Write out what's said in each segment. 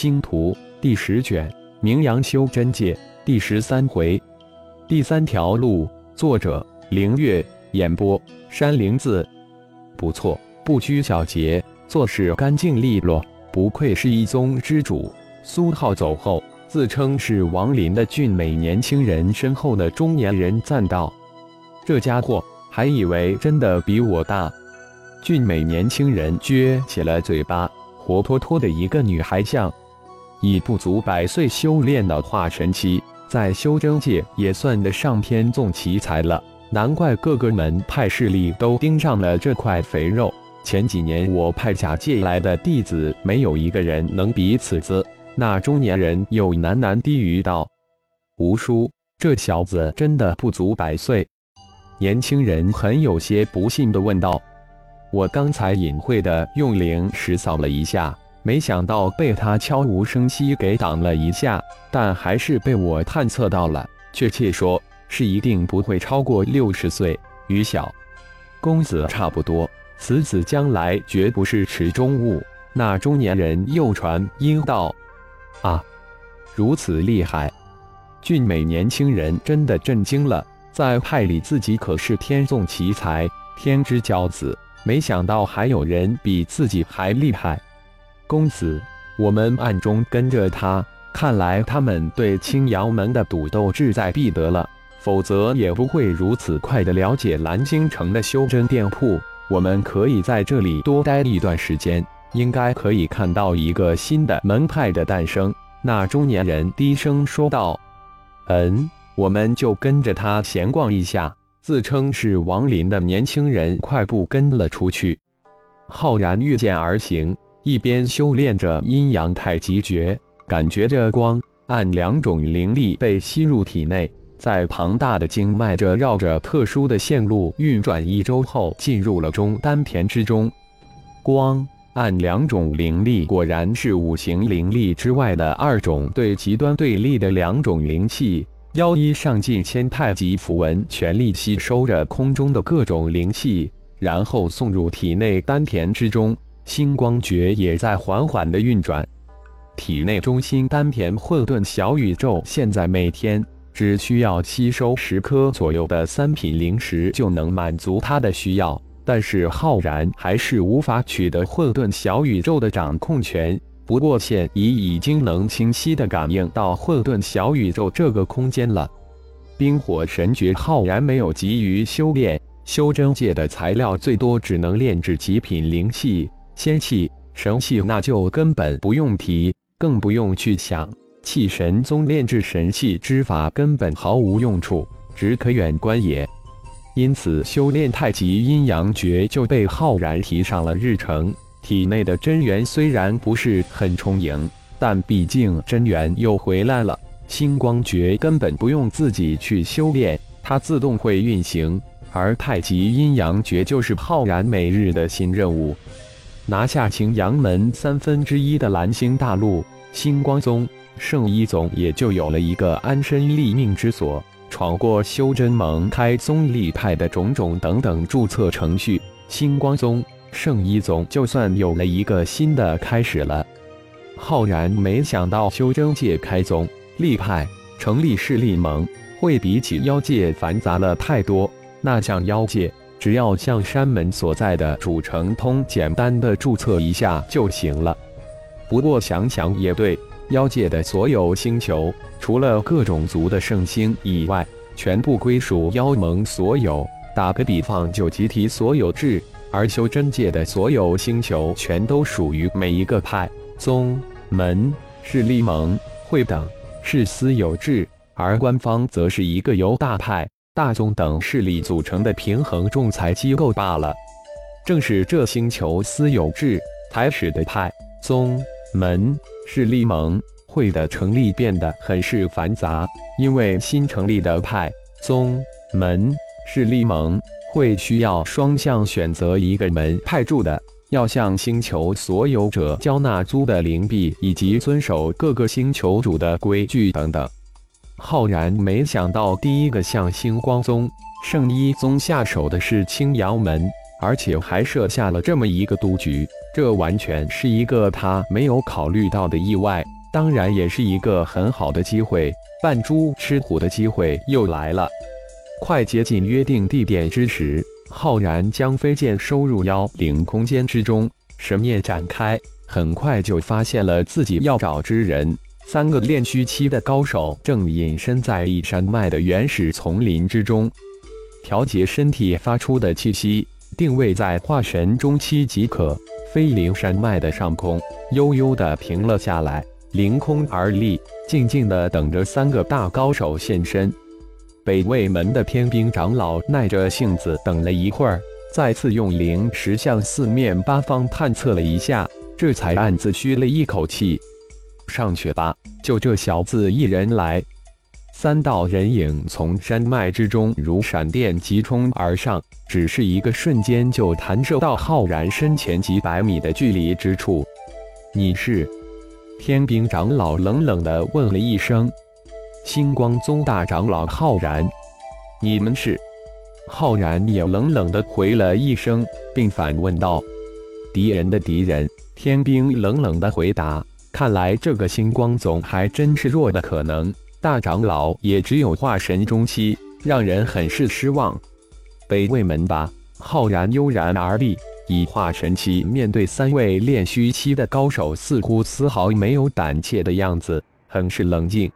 星图第十卷，名扬修真界第十三回，第三条路。作者：凌月，演播：山灵子。不错，不拘小节，做事干净利落，不愧是一宗之主。苏浩走后，自称是王林的俊美年轻人身后的中年人赞道：“这家伙还以为真的比我大。”俊美年轻人撅起了嘴巴，活脱脱的一个女孩像。以不足百岁修炼的化神期，在修真界也算得上天纵奇才了。难怪各个门派势力都盯上了这块肥肉。前几年我派假借来的弟子，没有一个人能比此子。那中年人又喃喃低语道：“吴叔，这小子真的不足百岁？”年轻人很有些不信地问道：“我刚才隐晦地用灵石扫了一下。”没想到被他悄无声息给挡了一下，但还是被我探测到了。确切说，是一定不会超过六十岁。与小公子差不多，此子将来绝不是池中物。那中年人又传音道：“啊，如此厉害！”俊美年轻人真的震惊了，在派里自己可是天纵奇才、天之骄子，没想到还有人比自己还厉害。公子，我们暗中跟着他，看来他们对青阳门的赌斗志在必得了，否则也不会如此快的了解蓝京城的修真店铺。我们可以在这里多待一段时间，应该可以看到一个新的门派的诞生。那中年人低声说道：“嗯，我们就跟着他闲逛一下。”自称是王林的年轻人快步跟了出去，浩然御剑而行。一边修炼着阴阳太极诀，感觉着光暗两种灵力被吸入体内，在庞大的经脉着绕着特殊的线路运转一周后，进入了中丹田之中。光暗两种灵力果然是五行灵力之外的二种对极端对立的两种灵气。妖一上进千太极符文全力吸收着空中的各种灵气，然后送入体内丹田之中。星光诀也在缓缓的运转，体内中心丹田混沌小宇宙现在每天只需要吸收十颗左右的三品灵石就能满足他的需要，但是浩然还是无法取得混沌小宇宙的掌控权。不过现已已经能清晰的感应到混沌小宇宙这个空间了。冰火神诀，浩然没有急于修炼，修真界的材料最多只能炼制极品灵气。仙气、神气那就根本不用提，更不用去想。气神宗炼制神气之法根本毫无用处，只可远观也。因此，修炼太极阴阳诀就被浩然提上了日程。体内的真元虽然不是很充盈，但毕竟真元又回来了。星光诀根本不用自己去修炼，它自动会运行。而太极阴阳诀就是浩然每日的新任务。拿下青阳门三分之一的蓝星大陆，星光宗、圣一宗也就有了一个安身立命之所。闯过修真盟开宗立派的种种等等注册程序，星光宗、圣一宗就算有了一个新的开始了。浩然没想到修真界开宗立派、成立势力盟，会比起妖界繁杂了太多。那像妖界。只要向山门所在的主城通简单的注册一下就行了。不过想想也对，妖界的所有星球，除了各种族的圣星以外，全部归属妖盟所有。打个比方，就集体所有制。而修真界的所有星球，全都属于每一个派、宗、门、势力、盟、会等，是私有制。而官方则是一个由大派。大宗等势力组成的平衡仲裁机构罢了。正是这星球私有制，才使得派、宗、门、势力、盟、会的成立变得很是繁杂。因为新成立的派、宗、门、势力、盟、会需要双向选择一个门派住的，要向星球所有者交纳租的灵币，以及遵守各个星球主的规矩等等。浩然没想到，第一个向星光宗、圣一宗下手的是青阳门，而且还设下了这么一个赌局。这完全是一个他没有考虑到的意外，当然也是一个很好的机会。扮猪吃虎的机会又来了。快接近约定地点之时，浩然将飞剑收入妖灵空间之中，神念展开，很快就发现了自己要找之人。三个炼虚期的高手正隐身在一山脉的原始丛林之中，调节身体发出的气息，定位在化神中期即可。飞灵山脉的上空，悠悠的停了下来，凌空而立，静静的等着三个大高手现身。北魏门的天兵长老耐着性子等了一会儿，再次用灵石向四面八方探测了一下，这才暗自吁了一口气：“上去吧，就这小子一人来。”三道人影从山脉之中如闪电急冲而上，只是一个瞬间就弹射到浩然身前几百米的距离之处。你是？天兵长老冷冷地问了一声。星光宗大长老浩然，你们是？浩然也冷冷地回了一声，并反问道：“敌人的敌人。”天兵冷冷地回答：“看来这个星光宗还真是弱的可能。”大长老也只有化神中期，让人很是失望。北魏门吧，浩然悠然而立，以化神期面对三位炼虚期的高手，似乎丝毫没有胆怯的样子，很是冷静。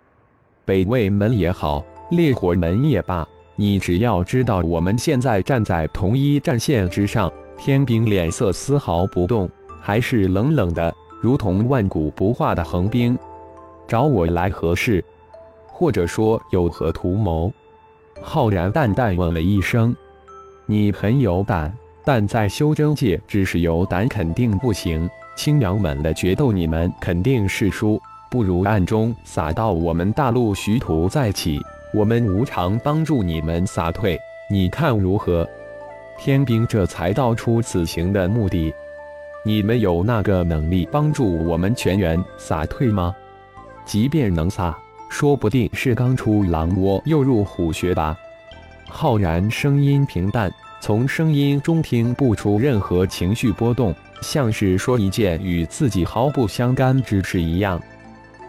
北魏门也好，烈火门也罢，你只要知道我们现在站在同一战线之上。天兵脸色丝毫不动，还是冷冷的，如同万古不化的横冰。找我来何事？或者说有何图谋？浩然淡淡问了一声：“你很有胆，但在修真界，只是有胆肯定不行。青阳门的决斗，你们肯定是输，不如暗中撒到我们大陆徐图再起，我们无偿帮助你们撒退，你看如何？”天兵这才道出此行的目的：“你们有那个能力帮助我们全员撒退吗？即便能撒。”说不定是刚出狼窝又入虎穴吧。浩然声音平淡，从声音中听不出任何情绪波动，像是说一件与自己毫不相干之事一样。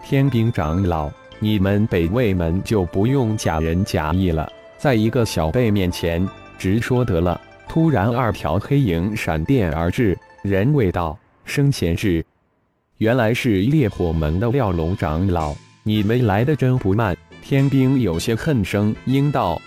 天兵长老，你们北魏门就不用假仁假义了，在一个小辈面前直说得了。突然，二条黑影闪电而至，人未到，生前至。原来是烈火门的廖龙长老。你们来的真不慢，天兵有些恨声应道：“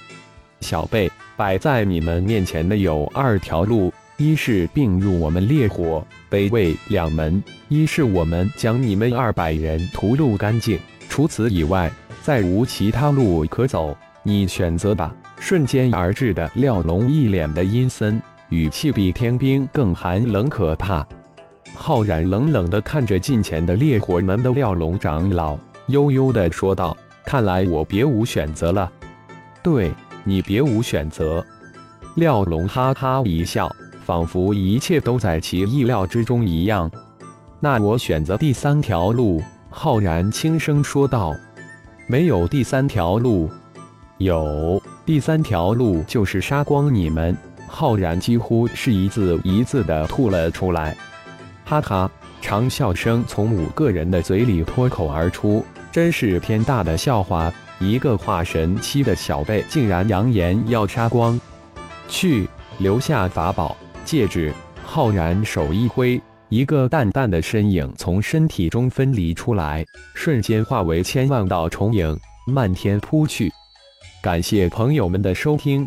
小辈，摆在你们面前的有二条路，一是并入我们烈火北魏两门，一是我们将你们二百人屠戮干净。除此以外，再无其他路可走，你选择吧。”瞬间而至的廖龙一脸的阴森，语气比天兵更寒冷可怕。浩然冷冷地看着近前的烈火门的廖龙长老。悠悠地说道：“看来我别无选择了。对你别无选择。”廖龙哈哈一笑，仿佛一切都在其意料之中一样。那我选择第三条路。”浩然轻声说道。“没有第三条路，有第三条路就是杀光你们。”浩然几乎是一字一字的吐了出来。哈哈，长笑声从五个人的嘴里脱口而出。真是天大的笑话！一个化神期的小辈竟然扬言要杀光，去留下法宝戒指。浩然手一挥，一个淡淡的身影从身体中分离出来，瞬间化为千万道重影，漫天扑去。感谢朋友们的收听，